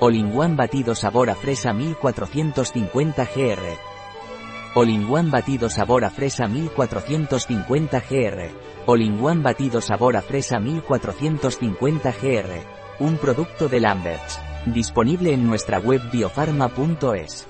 Olinguan batido sabor a fresa 1450 GR. Olinguan batido sabor a fresa 1450 GR. Olinguan batido sabor a fresa 1450 GR. Un producto de Lamberts. Disponible en nuestra web biofarma.es.